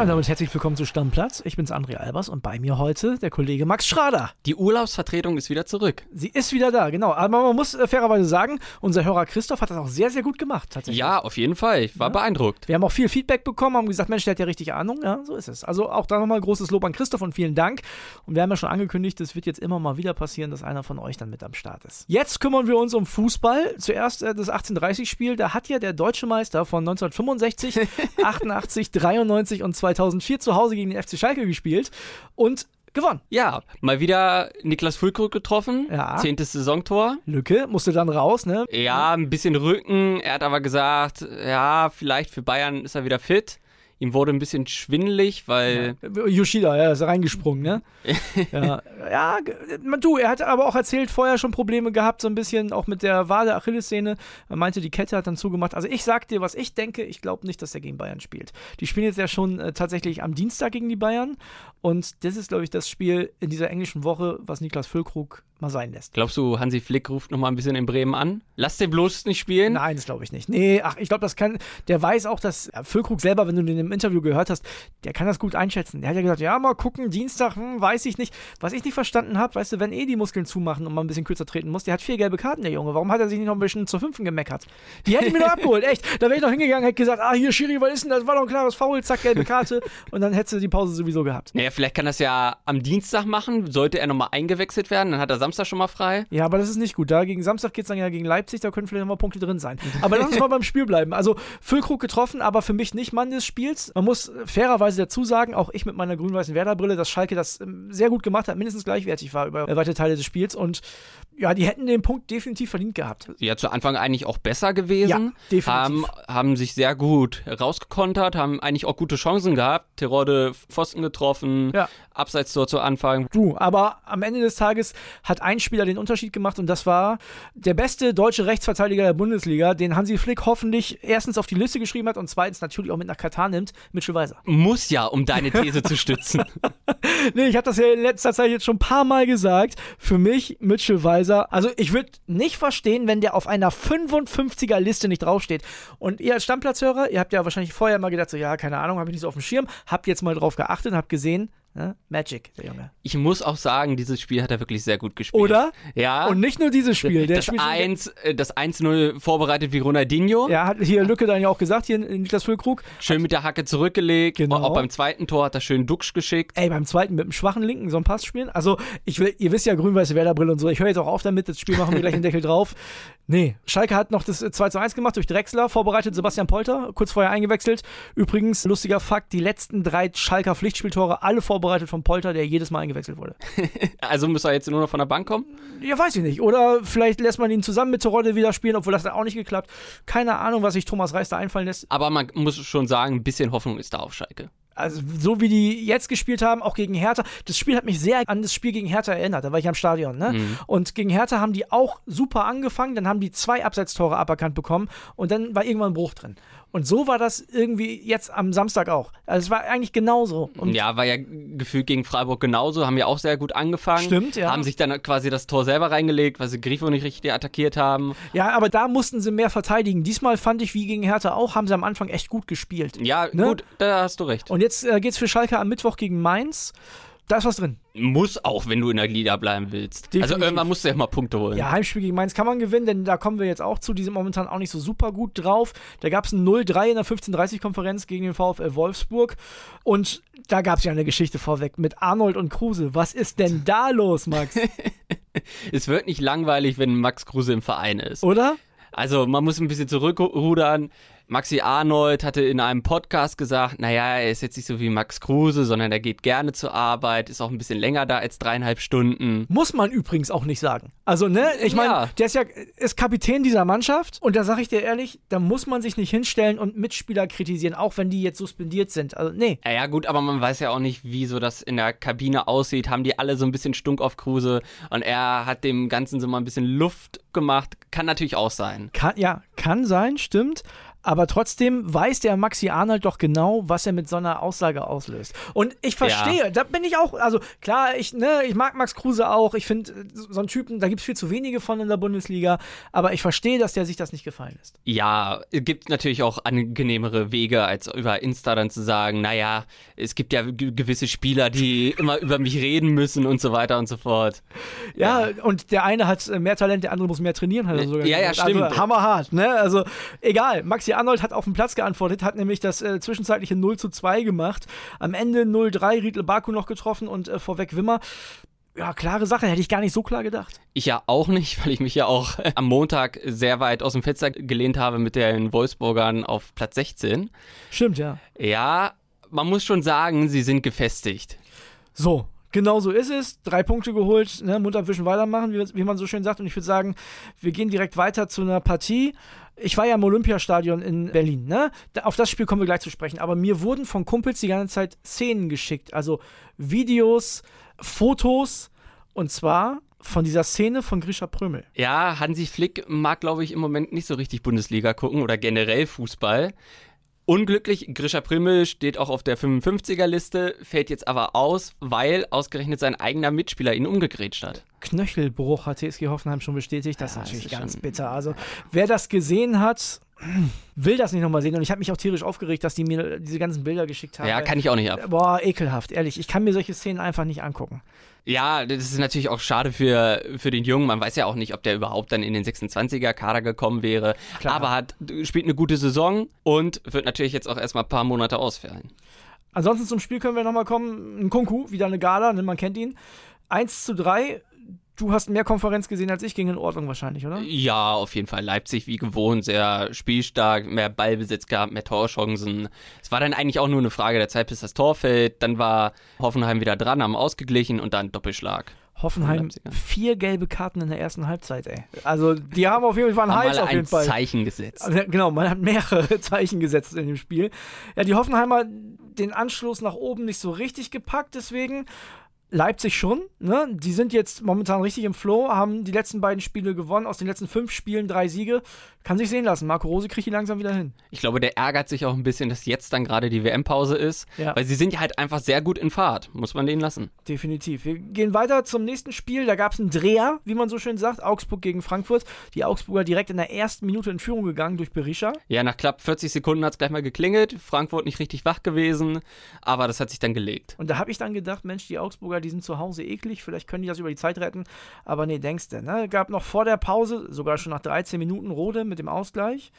Ja, und damit herzlich willkommen zu Stammplatz. Ich bin's André Albers und bei mir heute der Kollege Max Schrader. Die Urlaubsvertretung ist wieder zurück. Sie ist wieder da, genau. Aber man muss äh, fairerweise sagen, unser Hörer Christoph hat das auch sehr, sehr gut gemacht, tatsächlich. Ja, auf jeden Fall. Ich war Ja. beeindruckt. Wir haben auch viel Feedback bekommen, haben gesagt, Mensch, der hat ja richtig Ahnung. Ja, so ist es. Also auch da nochmal großes Lob an Christoph und vielen Dank. Und wir haben ja schon angekündigt, es wird jetzt immer mal wieder passieren, dass einer von euch dann mit am Start ist. Jetzt kümmern wir uns um Fußball. Zuerst äh, das 1830-Spiel. Da hat ja der deutsche Meister von 1965, 88, 93 und 2004 zu Hause gegen den FC Schalke gespielt und gewonnen. Ja, mal wieder Niklas Füllkrug getroffen. Ja. Zehntes Saisontor. Lücke musste dann raus, ne? Ja, ein bisschen Rücken. Er hat aber gesagt, ja, vielleicht für Bayern ist er wieder fit. Ihm wurde ein bisschen schwindelig, weil Yoshida, ja, ist reingesprungen, ne? ja, ja, du, er hat aber auch erzählt, vorher schon Probleme gehabt, so ein bisschen auch mit der Wade Achillessehne. Er meinte, die Kette hat dann zugemacht. Also ich sag dir, was ich denke, ich glaube nicht, dass er gegen Bayern spielt. Die spielen jetzt ja schon äh, tatsächlich am Dienstag gegen die Bayern und das ist, glaube ich, das Spiel in dieser englischen Woche, was Niklas Füllkrug mal sein lässt. Glaubst du, Hansi Flick ruft nochmal ein bisschen in Bremen an? Lass den bloß nicht spielen. Nein, das glaube ich nicht. Nee, ach, ich glaube, das kann. Der weiß auch, dass äh, Füllkrug selber, wenn du den im Interview gehört hast, der kann das gut einschätzen. Der hat ja gesagt, ja, mal gucken, Dienstag, hm, weiß ich nicht. Was ich nicht verstanden habe, weißt du, wenn eh die Muskeln zumachen und man ein bisschen kürzer treten muss, der hat vier gelbe Karten, der Junge. Warum hat er sich nicht noch ein bisschen zur fünften gemeckert? Die hätte ich mir noch abgeholt, echt. Da wäre ich noch hingegangen, hätte gesagt, ah, hier, Schiri, was ist denn das? War doch ein klares Foul, zack, gelbe Karte. Und dann hättest du die Pause sowieso gehabt. Naja, vielleicht kann das ja am Dienstag machen. Sollte er nochmal eingewechselt werden, dann hat er Samstag schon mal frei. Ja, aber das ist nicht gut. Da gegen Samstag geht es dann ja gegen Leipzig, da können vielleicht nochmal Punkte drin sein. Aber lass uns mal beim Spiel bleiben. Also Füllkrug getroffen, aber für mich nicht Mann des Spiels. Man muss fairerweise dazu sagen, auch ich mit meiner grün-weißen Werder-Brille, dass Schalke das ähm, sehr gut gemacht hat, mindestens gleichwertig war über weite Teile des Spiels. Und ja, die hätten den Punkt definitiv verdient gehabt. Ja, zu Anfang eigentlich auch besser gewesen. Ja, definitiv. Haben, haben sich sehr gut rausgekontert, haben eigentlich auch gute Chancen gehabt. Terode Pfosten getroffen, Ja. Abseits-Tor zu Anfang. Du, aber am Ende des Tages hat ein Spieler den Unterschied gemacht und das war der beste deutsche Rechtsverteidiger der Bundesliga, den Hansi Flick hoffentlich erstens auf die Liste geschrieben hat und zweitens natürlich auch mit nach Katar nimmt, Mitchell Weiser. Muss ja, um deine These zu stützen. Nee, ich habe das ja in letzter Zeit jetzt schon ein paar Mal gesagt. Für mich Mitchell Weiser. Also ich würde nicht verstehen, wenn der auf einer 55er Liste nicht draufsteht. Und ihr als Stammplatzhörer, ihr habt ja wahrscheinlich vorher mal gedacht, so ja, keine Ahnung, habe ich nicht so auf dem Schirm. Habt jetzt mal drauf geachtet und habt gesehen? Magic, der Junge. Ich muss auch sagen, dieses Spiel hat er wirklich sehr gut gespielt. Oder? Ja. Und nicht nur dieses Spiel. Der das spielt schon- 1, äh, das 1-0 vorbereitet wie Ronaldinho. Ja, hat hier Lücke dann ja auch gesagt, hier Niklas Füllkrug. Schön mit der Hacke zurückgelegt. Genau. Auch beim zweiten Tor hat er schön Duxch geschickt. Ey, beim zweiten mit dem schwachen Linken so einen Pass spielen. Also, ich will, ihr wisst ja, grün-weiße Werderbrille und so. Ich höre jetzt auch auf damit, das Spiel machen wir gleich den Deckel drauf. Nee, Schalke hat noch das äh, 2 zu 1 gemacht durch Drexler, vorbereitet Sebastian Polter, kurz vorher eingewechselt. Übrigens, lustiger Fakt, die letzten drei Schalker Pflichtspieltore, alle vorbereitet von Polter, der jedes Mal eingewechselt wurde. Also muss er jetzt nur noch von der Bank kommen? Ja, weiß ich nicht. Oder vielleicht lässt man ihn zusammen mit Terodde wieder spielen, obwohl das dann auch nicht geklappt. Keine Ahnung, was sich Thomas Reis da einfallen lässt. Aber man muss schon sagen, ein bisschen Hoffnung ist da auf Schalke. also so wie die jetzt gespielt haben, auch gegen Hertha, das Spiel hat mich sehr an das Spiel gegen Hertha erinnert. Da war ich am Stadion, ne? Und gegen Hertha haben die auch super angefangen, dann haben die zwei Abseitstore aberkannt bekommen und dann war irgendwann ein Bruch drin. Und so war das irgendwie jetzt am Samstag auch. Also es war eigentlich genauso. Und ja, war ja gefühlt gegen Freiburg genauso, haben ja auch sehr gut angefangen. Stimmt, ja. Haben sich dann quasi das Tor selber reingelegt, weil sie Grifo nicht richtig attackiert haben. ja, aber da mussten sie mehr verteidigen. Diesmal fand ich, wie gegen Hertha auch, haben sie am Anfang echt gut gespielt. Ja, Ne? gut, da hast du recht. Und jetzt äh, geht's für Schalke am Mittwoch gegen Mainz. Da ist was drin. Muss auch, wenn du in der Liga bleiben willst. Definitiv. Also irgendwann musst du ja mal Punkte holen. Ja, Heimspiel gegen Mainz kann man gewinnen, denn da kommen wir jetzt auch zu. Die sind momentan auch nicht so super gut drauf. Da gab es ein 0-3 in der 15:30-Konferenz gegen den VfL Wolfsburg. Und da gab es ja eine Geschichte vorweg mit Arnold und Kruse. Was ist denn da los, Max? Es wird nicht langweilig, wenn Max Kruse im Verein ist. Oder? Also man muss ein bisschen zurückrudern. Maxi Arnold hatte in einem Podcast gesagt, naja, er ist jetzt nicht so wie Max Kruse, sondern er geht gerne zur Arbeit, ist auch ein bisschen länger da als dreieinhalb Stunden. Muss man übrigens auch nicht sagen. Also, ne, ich meine, Ja. der ist ja ist Kapitän dieser Mannschaft und da sage ich dir ehrlich, da muss man sich nicht hinstellen und Mitspieler kritisieren, auch wenn die jetzt suspendiert sind. Also, nee. Ja, ja, gut, aber man weiß ja auch nicht, wie so das in der Kabine aussieht. Haben die alle so ein bisschen Stunk auf Kruse und er hat dem Ganzen so mal ein bisschen Luft gemacht. Kann natürlich auch sein. Kann, ja, kann sein, stimmt. Aber trotzdem weiß der Maxi Arnold doch genau, was er mit so einer Aussage auslöst. Und ich verstehe, ja. da bin ich auch, also klar, ich, ne, ich mag Max Kruse auch. Ich finde, so einen Typen, da gibt es viel zu wenige von in der Bundesliga. Aber ich verstehe, dass der sich das nicht gefallen lässt. Ja, es gibt natürlich auch angenehmere Wege, als über Insta dann zu sagen, naja, es gibt ja gewisse Spieler, die immer über mich reden müssen und so weiter und so fort. Ja, ja. und der eine hat mehr Talent, der andere muss mehr trainieren. Hat er sogar ja, ja, stimmt. Also, hammerhart, ne? Also egal, Maxi Arnold hat auf dem Platz geantwortet, hat nämlich das äh, zwischenzeitliche 0 zu 2 gemacht. Am Ende 0-3, Riedle Baku noch getroffen und äh, vorweg Wimmer ja, klare Sache, hätte ich gar nicht so klar gedacht. Ich ja auch nicht, weil ich mich ja auch am Montag sehr weit aus dem Fenster gelehnt habe mit den Wolfsburgern auf Platz 16. Stimmt, ja. Ja, man muss schon sagen, sie sind gefestigt. So, Genau so ist es. Drei Punkte geholt, ne, Mund abwischen, weitermachen, wie, wie man so schön sagt. Und ich würde sagen, wir gehen direkt weiter zu einer Partie. Ich war ja im Olympiastadion in Berlin, ne? Auf das Spiel kommen wir gleich zu sprechen. Aber mir wurden von Kumpels die ganze Zeit Szenen geschickt. Also Videos, Fotos. Und zwar von dieser Szene von Grisha Prömel. Ja, Hansi Flick mag, glaube ich, im Moment nicht so richtig Bundesliga gucken oder generell Fußball. Unglücklich, Grisha Primmel steht auch auf der 55er-Liste, fällt jetzt aber aus, weil ausgerechnet sein eigener Mitspieler ihn umgegrätscht hat. Knöchelbruch hat TSG Hoffenheim schon bestätigt. Das ja, ist natürlich ganz bitter. Also, wer das gesehen hat, will das nicht nochmal sehen. Und ich habe mich auch tierisch aufgeregt, dass die mir diese ganzen Bilder geschickt haben. Ja, kann ich auch nicht ab. Boah, ekelhaft, ehrlich. Ich kann mir solche Szenen einfach nicht angucken. Ja, das ist natürlich auch schade für, für den Jungen. Man weiß ja auch nicht, ob der überhaupt dann in den 26er-Kader gekommen wäre. Klar. Aber hat, spielt eine gute Saison und wird natürlich jetzt auch erstmal ein paar Monate ausfallen. Ansonsten zum Spiel können wir nochmal kommen. Ein Kunku, wieder eine Gala, ne, man kennt ihn. 1 zu 3 Du hast mehr Konferenz gesehen als ich, ging in Ordnung wahrscheinlich, oder? Ja, auf jeden Fall. Leipzig wie gewohnt, sehr spielstark, mehr Ballbesitz gehabt, mehr Torchancen. Es war dann eigentlich auch nur eine Frage der Zeit, bis das Tor fällt. Dann war Hoffenheim wieder dran, haben ausgeglichen und dann Doppelschlag. Hoffenheim vier gelbe Karten in der ersten Halbzeit, ey. Also die haben auf jeden Fall einen Hals auf jeden Fall. Zeichen gesetzt. Also, genau, man hat mehrere Zeichen gesetzt in dem Spiel. Ja, die Hoffenheimer den Anschluss nach oben nicht so richtig gepackt, deswegen Leipzig schon, ne? Die sind jetzt momentan richtig im Flow, haben die letzten beiden Spiele gewonnen, aus den letzten fünf Spielen drei Siege. Kann sich sehen lassen. Marco Rose kriegt die langsam wieder hin. Ich glaube, der ärgert sich auch ein bisschen, dass jetzt dann gerade die WM-Pause ist, ja. weil sie sind ja halt einfach sehr gut in Fahrt. Muss man denen lassen. Definitiv. Wir gehen weiter zum nächsten Spiel. Da gab es einen Dreher, wie man so schön sagt. Augsburg gegen Frankfurt. Die Augsburger direkt in der ersten Minute in Führung gegangen durch Berisha. Ja, nach knapp 40 Sekunden hat es gleich mal geklingelt. Frankfurt nicht richtig wach gewesen, aber das hat sich dann gelegt. Und da habe ich dann gedacht, Mensch, die Augsburger, die sind zu Hause eklig. Vielleicht können die das über die Zeit retten. Aber nee, denkst du, ne? Gab noch vor der Pause, sogar schon nach 13 Minuten Rode mit dem Ausgleich.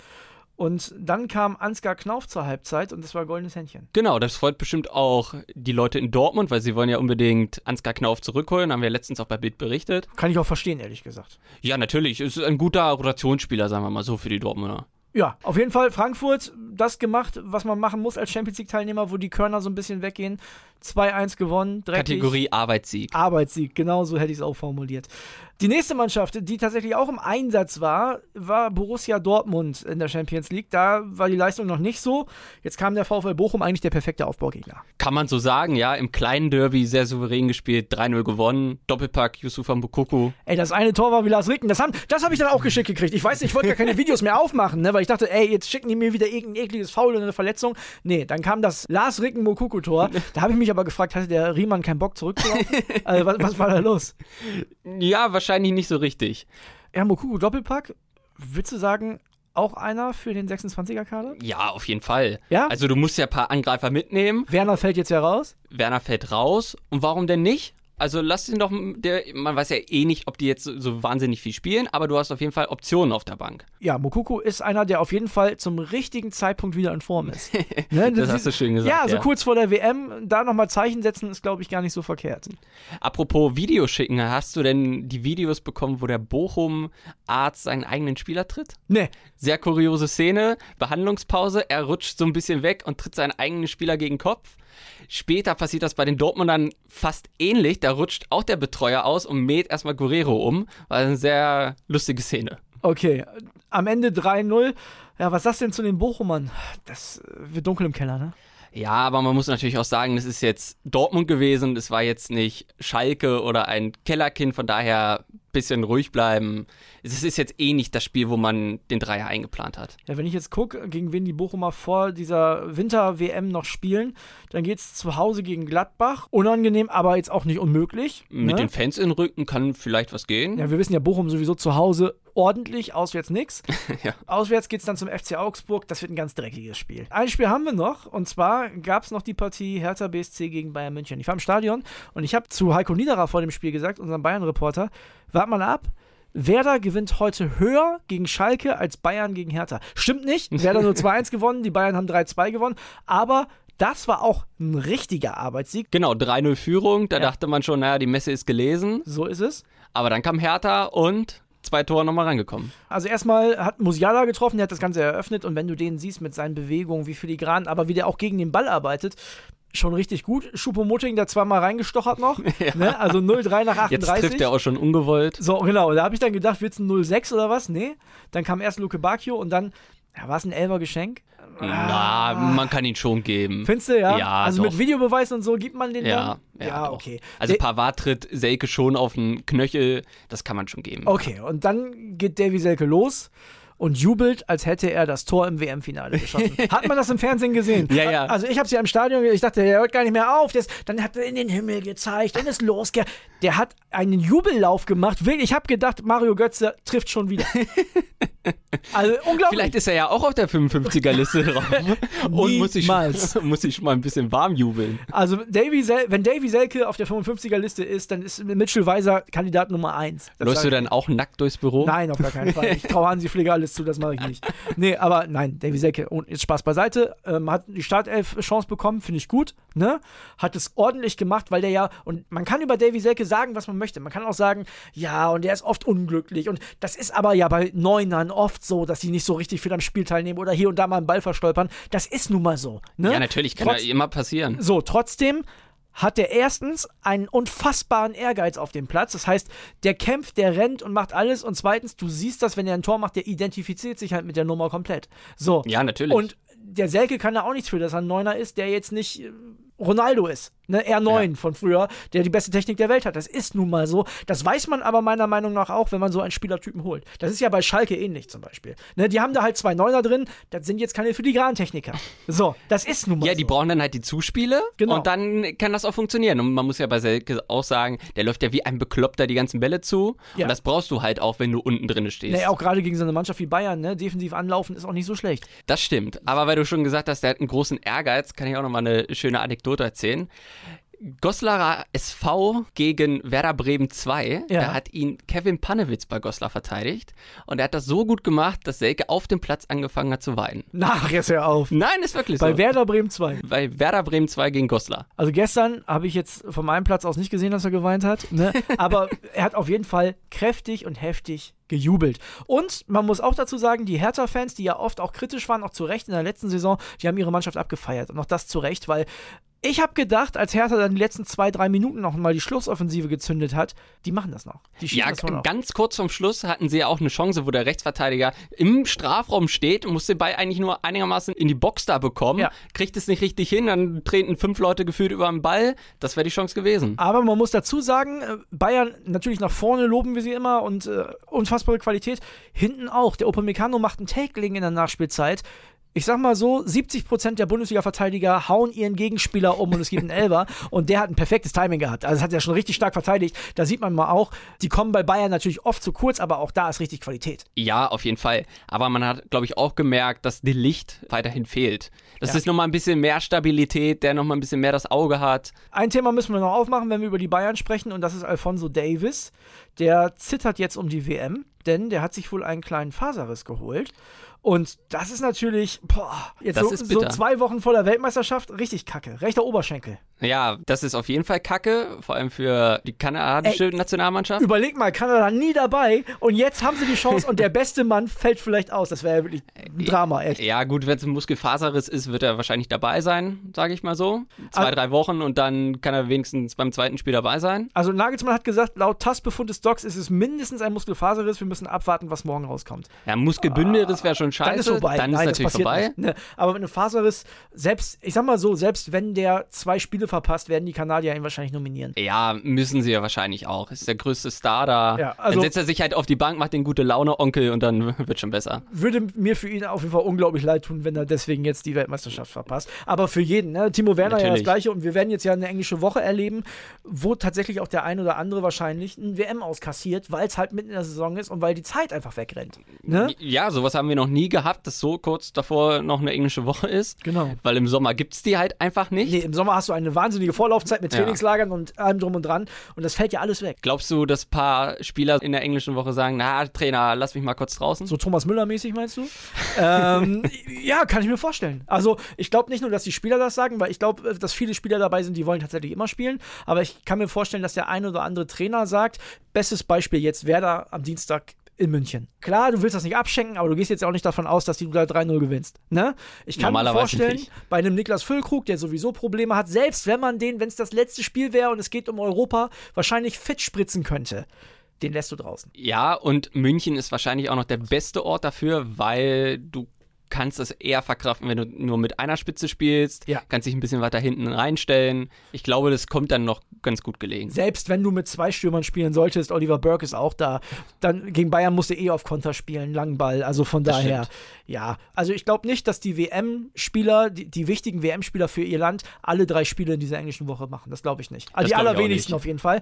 Und dann kam Ansgar Knauf zur Halbzeit und das war goldenes Händchen. Genau, das freut bestimmt auch die Leute in Dortmund, weil sie wollen ja unbedingt Ansgar Knauf zurückholen, haben wir letztens auch bei Bild berichtet. Kann ich auch verstehen, ehrlich gesagt. Ja, natürlich. Es ist ein guter Rotationsspieler, sagen wir mal so, für die Dortmunder. Ja, auf jeden Fall Frankfurt das gemacht, was man machen muss als Champions League-Teilnehmer, wo die Körner so ein bisschen weggehen. 2-1 gewonnen. Dreckig. Kategorie Arbeitssieg. Arbeitssieg, genau so hätte ich es auch formuliert. Die nächste Mannschaft, die tatsächlich auch im Einsatz war, war Borussia Dortmund in der Champions League. Da war die Leistung noch nicht so. Jetzt kam der VfL Bochum eigentlich der perfekte Aufbaugegner. Kann man so sagen, ja. Im kleinen Derby sehr souverän gespielt, 3-0 gewonnen. Doppelpack Yusufa Mbukoko. Ey, das eine Tor war wie Lars Ricken. Das, das habe ich dann auch geschickt gekriegt. Ich weiß nicht, ich wollte gar keine Videos mehr aufmachen, ne, weil ich dachte, ey, jetzt schicken die mir wieder irgendein ekliges Foul oder eine Verletzung. Nee, dann kam das Lars Ricken Mokoko-Tor. Da habe ich mich aber gefragt, hatte der Riemann keinen Bock zurückzulaufen? also, was, was war da los? Ja, wahrscheinlich nicht so richtig. Ja, Mokoko Doppelpack, würdest du sagen, auch einer für den 26er-Kader? Ja, auf jeden Fall. Ja? Also du musst ja ein paar Angreifer mitnehmen. Werner fällt jetzt ja raus. Werner fällt raus. Und warum denn nicht? Also lass ihn doch, der, man weiß ja eh nicht, ob die jetzt so, wahnsinnig viel spielen, aber du hast auf jeden Fall Optionen auf der Bank. Ja, Mokoko ist einer, der auf jeden Fall zum richtigen Zeitpunkt wieder in Form ist. ne? Das, das hast du schön gesagt. Ja, so ja. kurz vor der WM, da nochmal Zeichen setzen, ist, glaube ich, gar nicht so verkehrt. Apropos Videos schicken, hast du denn die Videos bekommen, wo der Bochum-Arzt seinen eigenen Spieler tritt? Nee. Sehr kuriose Szene, Behandlungspause, er rutscht so ein bisschen weg und tritt seinen eigenen Spieler gegen den Kopf. Später passiert das bei den Dortmundern fast ähnlich. Da rutscht auch der Betreuer aus und mäht erstmal Guerrero um. War eine sehr lustige Szene. Okay, am Ende 3-0. Ja, was sagst du denn zu den Bochumern? Das wird dunkel im Keller, ne? Ja, aber man muss natürlich auch sagen, das ist jetzt Dortmund gewesen. Das war jetzt nicht Schalke oder ein Kellerkind. Von daher bisschen ruhig bleiben. Es ist jetzt eh nicht das Spiel, wo man den Dreier eingeplant hat. Ja, wenn ich jetzt gucke, gegen wen die Bochumer vor dieser Winter-WM noch spielen, dann geht es zu Hause gegen Gladbach. Unangenehm, aber jetzt auch nicht unmöglich. Mit ne? den Fans in den Rücken kann vielleicht was gehen. Ja, wir wissen ja, Bochum sowieso zu Hause ordentlich, auswärts nix. Ja. Auswärts geht es dann zum FC Augsburg. Das wird ein ganz dreckiges Spiel. Ein Spiel haben wir noch und zwar gab es noch die Partie Hertha BSC gegen Bayern München. Ich war im Stadion und ich habe zu Heiko Niederer vor dem Spiel gesagt, unserem Bayern-Reporter, wart mal ab. Werder gewinnt heute höher gegen Schalke als Bayern gegen Hertha. Stimmt nicht. Werder nur 2-1 gewonnen, die Bayern haben 3-2 gewonnen. Aber das war auch ein richtiger Arbeitssieg. Genau, 3-0 Führung. Da Ja. dachte man schon, naja, die Messe ist gelesen. So ist es. Aber dann kam Hertha und zwei Tore nochmal rangekommen. Also erstmal hat Musiala getroffen, der hat das Ganze eröffnet und wenn du den siehst mit seinen Bewegungen, wie filigran, aber wie der auch gegen den Ball arbeitet, schon richtig gut. Schupomutting da zweimal reingestochert noch. ne? Also 0-3 nach 38. Jetzt trifft er auch schon ungewollt. So, genau. Da habe ich dann gedacht, wird's ein 0-6 oder was? Nee. Dann kam erst Luke Bacchio und dann, ja, war es ein Elfer-Geschenk? Na, man kann ihn schon geben. Findest du, ja? Ja, also doch. mit Videobeweis und so gibt man den Ja, dann? ja, doch. okay. Also Pavard tritt Selke schon auf den Knöchel, das kann man schon geben. Okay, und dann geht Davy Selke los und jubelt, als hätte er das Tor im WM-Finale geschossen. Hat man das im Fernsehen gesehen? Ja, ja. Also ich habe es ja im Stadion, ich dachte, der hört gar nicht mehr auf. Das, dann hat er in den Himmel gezeigt, dann ist losgegangen. Der hat einen Jubellauf gemacht. Ich habe gedacht, Mario Götze trifft schon wieder. also unglaublich. Vielleicht ist er ja auch auf der 55er-Liste drauf und muss Niemals. muss sich mal ein bisschen warm jubeln. Also Davy Sel wenn Davy Selke auf der 55er-Liste ist, dann ist Mitchell Weiser Kandidat Nummer 1. Läufst du dann auch nackt durchs Büro? Nein, auf gar keinen Fall. Ich traue Hansi Pfleger alles zu, das mache ich nicht. Nee, aber nein, Davy Selke, und jetzt Spaß beiseite, ähm, hat die Startelf-Chance bekommen, finde ich gut, ne? Hat es ordentlich gemacht, weil der ja, und man kann über Davy Selke sagen, was man möchte. Man kann auch sagen, ja, und der ist oft unglücklich. Und das ist aber ja bei Neunern oft so, dass die nicht so richtig viel am Spiel teilnehmen oder hier und da mal einen Ball verstolpern. Das ist nun mal so, ne? Ja, natürlich, kann Trotz- ja immer passieren. so, trotzdem hat er erstens einen unfassbaren Ehrgeiz auf dem Platz. Das heißt, der kämpft, der rennt und macht alles. Und zweitens, du siehst das, wenn er ein Tor macht, der identifiziert sich halt mit der Nummer komplett. So. Ja, natürlich. Und der Selke kann da auch nichts für, dass er ein Neuner ist, der jetzt nicht äh, Ronaldo ist. Ne? R9 von früher, der die beste Technik der Welt hat. Das ist nun mal so. Das weiß man aber meiner Meinung nach auch, wenn man so einen Spielertypen holt. Das ist ja bei Schalke ähnlich zum Beispiel. Ne? Die haben da halt zwei Neuner drin, das sind jetzt keine Filigrantechniker. So, das ist nun mal Ja, so. die brauchen dann halt die Zuspiele Genau. und dann kann das auch funktionieren. Und man muss ja bei Selke auch sagen, der läuft ja wie ein Bekloppter die ganzen Bälle zu. Ja. Und das brauchst du halt auch, wenn du unten drin stehst. Nee, auch gerade gegen so eine Mannschaft wie Bayern, ne? Defensiv anlaufen ist auch nicht so schlecht. Das stimmt. Aber weil du schon gesagt hast, der hat einen großen Ehrgeiz, kann ich auch nochmal eine schöne Anekdote erzählen. Goslarer SV gegen Werder Bremen 2, Ja. da hat ihn Kevin Panewitz bei Goslar verteidigt. Und er hat das so gut gemacht, dass Selke auf dem Platz angefangen hat zu weinen. Nach, jetzt hör auf. Nein, ist wirklich Bei so. Werder Bremen 2. bei Werder Bremen 2 gegen Goslar. Also gestern habe ich jetzt von meinem Platz aus nicht gesehen, dass er geweint hat. Ne? Aber er hat auf jeden Fall kräftig und heftig gejubelt. Und man muss auch dazu sagen, die Hertha-Fans, die ja oft auch kritisch waren, auch zu Recht in der letzten Saison, die haben ihre Mannschaft abgefeiert. Und auch das zu Recht, weil ich habe gedacht, als Hertha dann die letzten zwei, drei Minuten noch mal die Schlussoffensive gezündet hat, die machen das noch. Die Ja, das noch. ganz kurz vorm Schluss hatten sie ja auch eine Chance, wo der Rechtsverteidiger im Strafraum steht und muss den Ball eigentlich nur einigermaßen in die Box da bekommen. Ja. Kriegt es nicht richtig hin, dann treten fünf Leute gefühlt über den Ball. Das wäre die Chance gewesen. Aber man muss dazu sagen, äh, Bayern natürlich nach vorne loben wir sie immer und äh, unfassbare Qualität. Hinten auch. Der Upamecano macht ein Tackling in der Nachspielzeit. Ich sag mal so, 70% der Bundesliga-Verteidiger hauen ihren Gegenspieler um und es gibt einen Elfer und der hat ein perfektes Timing gehabt. Also das hat er schon richtig stark verteidigt. Da sieht man mal auch, die kommen bei Bayern natürlich oft zu kurz, aber auch da ist richtig Qualität. Ja, auf jeden Fall. Aber man hat, glaube ich, auch gemerkt, dass die Licht weiterhin fehlt. Das Ja. ist nochmal ein bisschen mehr Stabilität, der nochmal ein bisschen mehr das Auge hat. Ein Thema müssen wir noch aufmachen, wenn wir über die Bayern sprechen, und das ist Alfonso Davis. Der zittert jetzt um die WM, denn der hat sich wohl einen kleinen Faserriss geholt. Und das ist natürlich, boah, jetzt Das so, ist so zwei Wochen vor der Weltmeisterschaft, richtig kacke. Rechter Oberschenkel. Ja, das ist auf jeden Fall Kacke, vor allem für die kanadische Nationalmannschaft. Überleg mal, Kanada nie dabei und jetzt haben sie die Chance und der beste Mann fällt vielleicht aus. Das wäre ja wirklich ein Drama, echt. Ja, gut, wenn es ein Muskelfaserriss ist, wird er wahrscheinlich dabei sein, sage ich mal so. Zwei, Ah. drei Wochen und dann kann er wenigstens beim zweiten Spiel dabei sein. Also Nagelsmann hat gesagt, laut TAS-Befund des Docs ist es mindestens ein Muskelfaserriss. Wir müssen abwarten, was morgen rauskommt. Ja, Muskelbündelriss wäre schon scheiße. Dann ist vorbei. Dann ist Nein, natürlich das passiert vorbei. Nicht, ne? Aber mit einem Faserriss, selbst, ich sag mal so, selbst wenn der zwei Spiele verpasst, werden die Kanadier ihn wahrscheinlich nominieren. Ja, müssen sie ja wahrscheinlich auch. Ist der größte Star da. Ja, also- dann setzt er sich halt auf die Bank, macht den gute Laune Onkel und dann wird schon besser. Würde mir für ihn auf jeden Fall unglaublich leid tun, wenn er deswegen jetzt die Weltmeisterschaft verpasst. Aber für jeden, ne? Timo Werner ja das Natürlich. gleiche und wir werden jetzt ja eine englische Woche erleben, wo tatsächlich auch der ein oder andere wahrscheinlich ein WM auskassiert, weil es halt mitten in der Saison ist und weil die Zeit einfach wegrennt. Ne? Ja, sowas haben wir noch nie gehabt, dass so kurz davor noch eine englische Woche ist. Genau. Weil im Sommer gibt es die halt einfach nicht. Nee, im Sommer hast du eine wahnsinnige Vorlaufzeit mit Ja. Trainingslagern und allem drum und dran und das fällt ja alles weg. Glaubst du, dass ein paar Spieler in der englischen Woche sagen, na, Trainer, lass mich mal kurz draußen? So Thomas Müller-mäßig meinst du? ähm, ja, kann ich mir vorstellen. Also ich glaube nicht nur, dass die Spieler das sagen, weil ich glaube, dass viele Spieler dabei sind, die wollen tatsächlich immer spielen. Aber ich kann mir vorstellen, dass der ein oder andere Trainer sagt, bestes Beispiel jetzt Werder am Dienstag in München. Klar, du willst das nicht abschenken, aber du gehst jetzt auch nicht davon aus, dass du da 3-0 gewinnst. Ne? Ich kann mir vorstellen, nicht. bei einem Niklas Füllkrug, der sowieso Probleme hat, selbst wenn man den, wenn es das letzte Spiel wäre und es geht um Europa, wahrscheinlich fit spritzen könnte, den lässt du draußen. Ja, und München ist wahrscheinlich auch noch der beste Ort dafür, weil du kannst es eher verkraften, wenn du nur mit einer Spitze spielst, Ja. kannst dich ein bisschen weiter hinten reinstellen. Ich glaube, das kommt dann noch ganz gut gelegen. Selbst wenn du mit zwei Stürmern spielen solltest, Oliver Burke ist auch da. Dann gegen Bayern musst du eh auf Konter spielen, langen Ball. Also von Das daher, stimmt. ja. Also ich glaube nicht, dass die WM-Spieler, die, die wichtigen WM-Spieler für ihr Land, alle drei Spiele in dieser englischen Woche machen. Das glaube ich nicht. Also Das die allerwenigsten auf jeden Fall.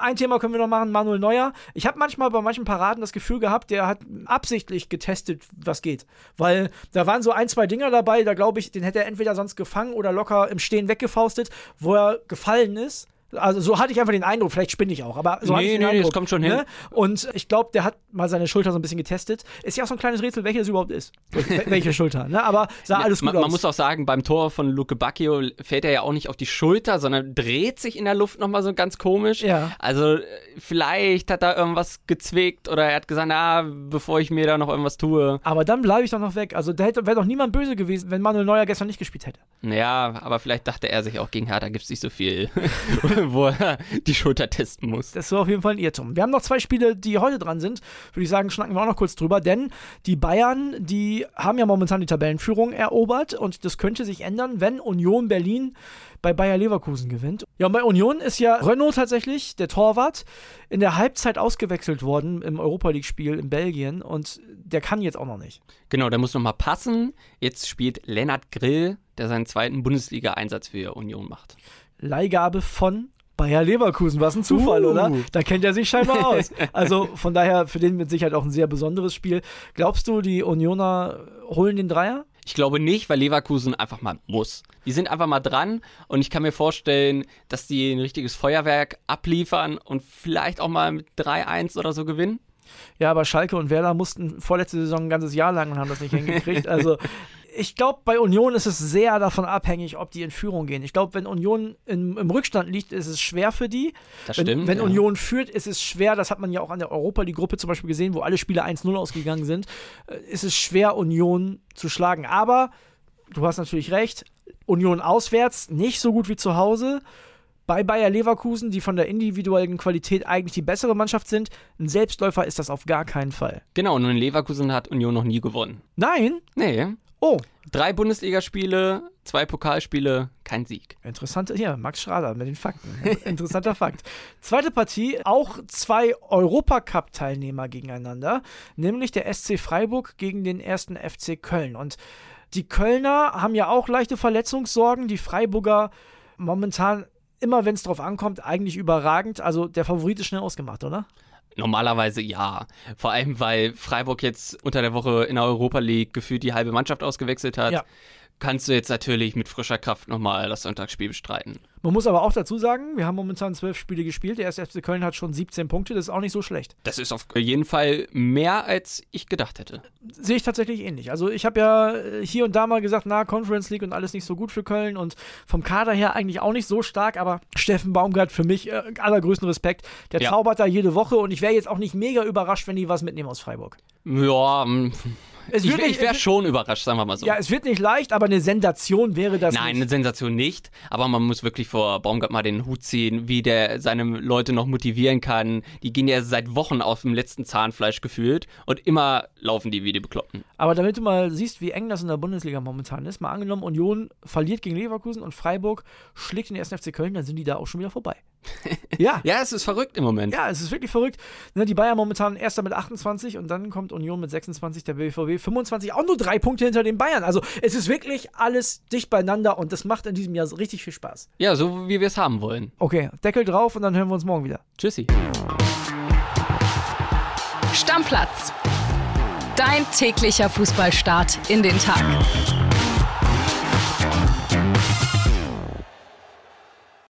Ein Thema können wir noch machen, Manuel Neuer. Ich habe manchmal bei manchen Paraden das Gefühl gehabt, der hat absichtlich getestet, was geht. Weil da waren so ein, zwei Dinger dabei, da glaube ich, den hätte er entweder sonst gefangen oder locker im Stehen weggefaustet, wo er gefallen ist. Also so hatte ich einfach den Eindruck, vielleicht spinne ich auch, aber so hatte Nee, ich den nee, Eindruck. das kommt schon hin. Ne? Und ich glaube, der hat mal seine Schulter so ein bisschen getestet. Ist ja auch so ein kleines Rätsel, welche das überhaupt ist. Wel- welche Schulter, ne? Aber sah alles gut man, aus. man muss auch sagen, beim Tor von Luke Bacchio fällt er ja auch nicht auf die Schulter, sondern dreht sich in der Luft nochmal so ganz komisch. Ja. Also äh, vielleicht hat er irgendwas gezwickt oder er hat gesagt, na, bevor ich mir da noch irgendwas tue. aber dann bleibe ich doch noch weg. Also da wäre doch niemand böse gewesen, wenn Manuel Neuer gestern nicht gespielt hätte. Ja, aber vielleicht dachte er sich auch, gegen Hertha gibt es nicht so viel, wo er die Schulter testen muss. Das war auf jeden Fall ein Irrtum. Wir haben noch zwei Spiele, die heute dran sind. Würde ich sagen, schnacken wir auch noch kurz drüber, denn die Bayern, die haben ja momentan die Tabellenführung erobert und das könnte sich ändern, wenn Union Berlin bei Bayer Leverkusen gewinnt. Ja, und bei Union ist ja Renault tatsächlich, der Torwart, in der Halbzeit ausgewechselt worden im Europa League-Spiel in Belgien und der kann jetzt auch noch nicht. Genau, der muss nochmal passen. Jetzt spielt Lennart Grill, der seinen zweiten Bundesliga-Einsatz für Union macht. Leihgabe von Bayer Leverkusen. Was ein Zufall, Uh. oder? Da kennt er sich scheinbar aus. Also von daher für den mit Sicherheit auch ein sehr besonderes Spiel. Glaubst du, die Unioner holen den Dreier? Ich glaube nicht, weil Leverkusen einfach mal muss. Die sind einfach mal dran und ich kann mir vorstellen, dass die ein richtiges Feuerwerk abliefern und vielleicht auch mal mit 3-1 oder so gewinnen. Ja, aber Schalke und Werder mussten vorletzte Saison ein ganzes Jahr lang und haben das nicht hingekriegt. Also ich glaube, bei Union ist es sehr davon abhängig, ob die in Führung gehen. Ich glaube, wenn Union im, im Rückstand liegt, ist es schwer für die. Das wenn, stimmt. Wenn ja. Union führt, ist es schwer, das hat man ja auch an der Europa die Gruppe zum Beispiel gesehen, wo alle Spiele 1-0 ausgegangen sind, äh, ist es schwer, Union zu schlagen. Aber du hast natürlich recht, Union auswärts nicht so gut wie zu Hause. Bei Bayer Leverkusen, die von der individuellen Qualität eigentlich die bessere Mannschaft sind, ein Selbstläufer ist das auf gar keinen Fall. Genau, und in Leverkusen hat Union noch nie gewonnen. Nein? Nee. Oh, Drei Bundesligaspiele, zwei Pokalspiele, kein Sieg. Interessante, hier, Max Schrader mit den Fakten. Interessanter Fakt. Zweite Partie, auch zwei Europacup-Teilnehmer gegeneinander, nämlich der SC Freiburg gegen den ersten FC Köln. Und die Kölner haben ja auch leichte Verletzungssorgen, die Freiburger momentan, immer wenn es drauf ankommt, eigentlich überragend. Also der Favorit ist schnell ausgemacht, oder? Normalerweise ja. Vor allem, weil Freiburg jetzt unter der Woche in der Europa League gefühlt die halbe Mannschaft ausgewechselt hat. Ja. Kannst du jetzt natürlich mit frischer Kraft nochmal das Sonntagsspiel bestreiten. Man muss aber auch dazu sagen, wir haben momentan zwölf Spiele gespielt. Der erste FC Köln hat schon 17 Punkte, das ist auch nicht so schlecht. Das ist auf jeden Fall mehr, als ich gedacht hätte. Sehe ich tatsächlich ähnlich. Also ich habe ja äh, hier und da mal gesagt, na, Conference League und alles nicht so gut für Köln und vom Kader her eigentlich auch nicht so stark, aber Steffen Baumgart für mich äh, allergrößten Respekt. Der Ja. zaubert da jede Woche und ich wäre jetzt auch nicht mega überrascht, wenn die was mitnehmen aus Freiburg. Ja, mm, Es Ich, ich wäre schon überrascht, sagen wir mal so. Ja, es wird nicht leicht, aber eine Sensation wäre das Nein, nicht. eine Sensation nicht, aber man muss wirklich vor Baumgart mal den Hut ziehen, wie der seine Leute noch motivieren kann. Die gehen ja seit Wochen auf dem letzten Zahnfleisch gefühlt und immer laufen die wie die Bekloppten. Aber damit du mal siehst, wie eng das in der Bundesliga momentan ist, mal angenommen, Union verliert gegen Leverkusen und Freiburg schlägt den 1. FC Köln, dann sind die da auch schon wieder vorbei. Ja. Ja, es ist verrückt im Moment. Ja, es ist wirklich verrückt. Ne, die Bayern momentan erster mit 28 und dann kommt Union mit 26, der BVB 25, auch nur drei Punkte hinter den Bayern. Also es ist wirklich alles dicht beieinander und das macht in diesem Jahr so richtig viel Spaß. Ja, so wie wir es haben wollen. Okay, Deckel drauf und dann hören wir uns morgen wieder. Tschüssi. Stammplatz. Dein täglicher Fußballstart in den Tag.